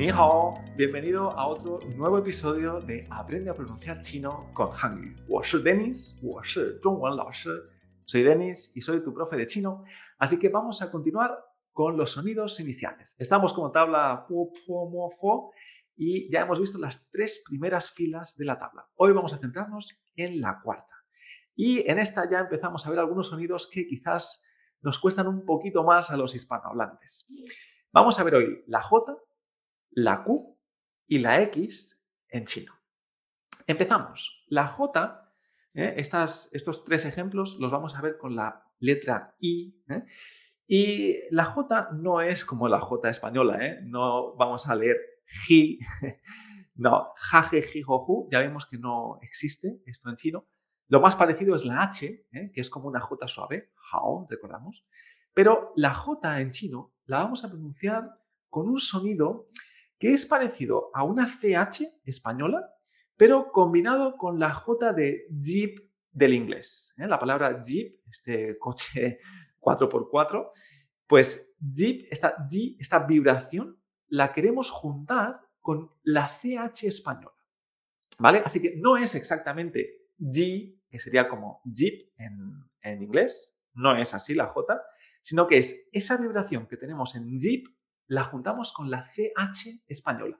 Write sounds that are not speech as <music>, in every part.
Ni bienvenido a otro nuevo episodio de Aprende a pronunciar chino con Hangyu. Denis, soy Denis y soy tu profe de chino, así que vamos a continuar con los sonidos iniciales. Estamos como tabla po, po, mo, fo y ya hemos visto las tres primeras filas de la tabla. Hoy vamos a centrarnos en la cuarta. Y en esta ya empezamos a ver algunos sonidos que quizás nos cuestan un poquito más a los hispanohablantes. Vamos a ver hoy la J, la Q y la X en chino. Empezamos. La J, ¿eh? estos tres ejemplos los vamos a ver con la letra I. ¿eh? Y la J no es como la J española, ¿eh? no vamos a leer <laughs> ji, no, jaje, ji, ju, ya vemos que no existe esto en chino. Lo más parecido es la H, que es como una J suave, hao, recordamos. Pero la J en chino la vamos a pronunciar con un sonido que es parecido a una CH española, pero combinado con la J de Jeep del inglés. ¿eh? La palabra Jeep, este coche <laughs> 4x4, pues Jeep, esta esta vibración, la queremos juntar con la CH española. ¿Vale? Así que no es exactamente G que sería como Jeep en, inglés, no es así la J, sino que es esa vibración que tenemos en Jeep, la juntamos con la CH española.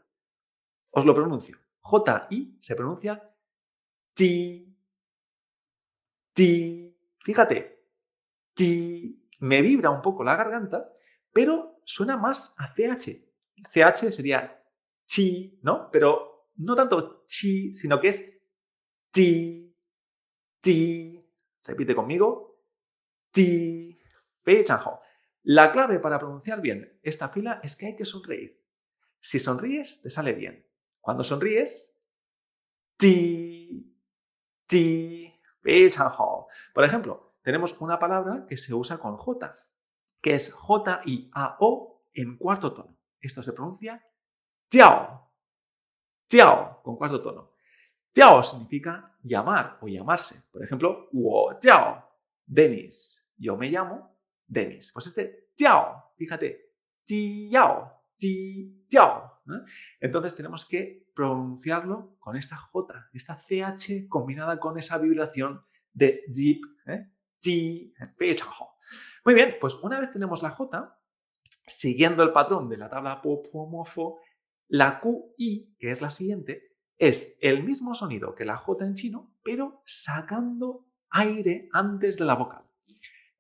Os lo pronuncio. J-I se pronuncia ti, ti. Fíjate, ti. Me vibra un poco la garganta, pero suena más a CH. CH sería chi, ¿no? Pero no tanto chi, sino que es ti, ti. Repite conmigo. Ti. La clave para pronunciar bien esta fila es que hay que sonreír. Si sonríes, te sale bien. Cuando sonríes, ti, ti, Por ejemplo, tenemos una palabra que se usa con J, que es J-I-A-O en cuarto tono. Esto se pronuncia jiao, jiao, con cuarto tono. Jiao significa llamar o llamarse. Por ejemplo, wo jiao, Denis. Yo me llamo Denis. Pues este jiao, fíjate, jiao, jiao. Entonces tenemos que pronunciarlo con esta J, esta CH combinada con esa vibración de jeep, ¿eh? Muy bien, pues una vez tenemos la J, siguiendo el patrón de la tabla popomofo, la QI, que es la siguiente, es el mismo sonido que la J en chino, pero sacando aire antes de la vocal.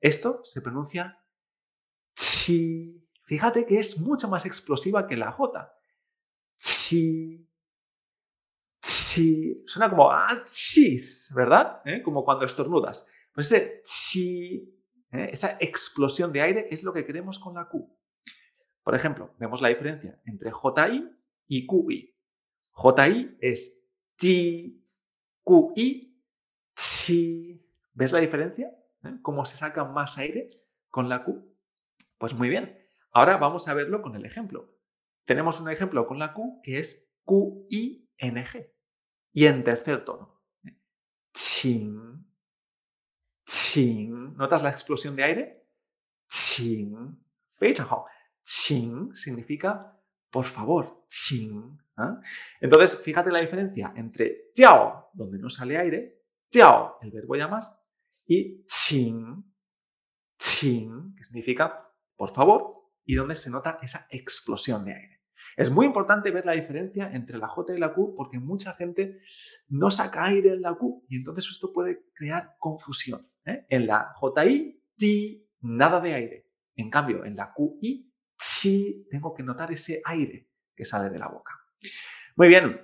Esto se pronuncia chi. Fíjate que es mucho más explosiva que la J. Chi. Chi. Suena como ah, chis, ¿verdad? ¿Eh? Como cuando estornudas. Pues ese chi, ¿eh? esa explosión de aire es lo que queremos con la Q. Por ejemplo, vemos la diferencia entre JI y QI. JI es chi, QI, chi. ¿Ves la diferencia? ¿Eh? ¿Cómo se saca más aire con la Q? Pues muy bien. Ahora vamos a verlo con el ejemplo. Tenemos un ejemplo con la Q que es Q-I-N-G. Y en tercer tono. Ching. Ching. ¿Notas la explosión de aire? Ching. Significa por favor. Ching. ¿ah? Entonces, fíjate la diferencia entre jiao, donde no sale aire, el verbo llamar, y qing, qing, que significa por favor, y donde se nota esa explosión de aire. Es muy importante ver la diferencia entre la J y la Q porque mucha gente no saca aire en la Q y entonces esto puede crear confusión. ¿eh? En la JI, ti, nada de aire. En cambio, en la QI, chi, tengo que notar ese aire que sale de la boca. Muy bien,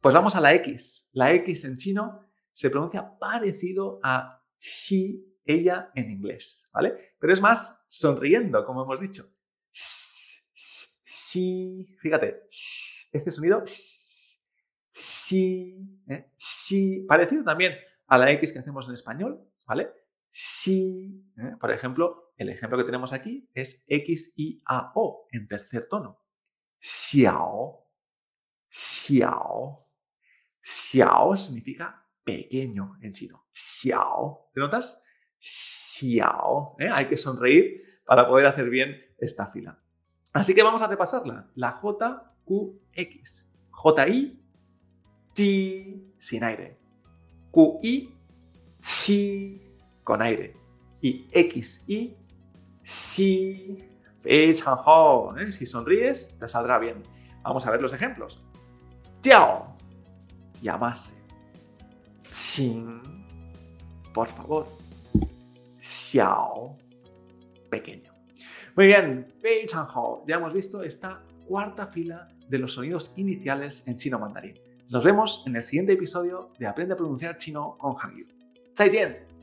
pues vamos a la X. La X en chino se pronuncia parecido a si, ella en inglés, ¿vale? Pero es más sonriendo, como hemos dicho. Si, fíjate, este sonido, si, ¿eh? si, parecido también a la X que hacemos en español, ¿vale? Si, ¿eh? por ejemplo, el ejemplo que tenemos aquí es X, I, A, O en tercer tono. Xiao, xiao. Xiao significa pequeño en chino. Xiao. ¿Te notas? Xiao. ¿eh? Hay que sonreír para poder hacer bien esta fila. Así que vamos a repasarla. La J QX. J-I, T sin aire. QI, Chi con aire. Y XI, Si. ¿eh? Si sonríes, te saldrá bien. Vamos a ver los ejemplos. Tiao, llamarse. Qing, por favor. Xiao, pequeño. Muy bien, Fei Hao. Ya hemos visto esta cuarta fila de los sonidos iniciales en chino mandarín. Nos vemos en el siguiente episodio de Aprende a pronunciar chino con Hangyu. ¡再见!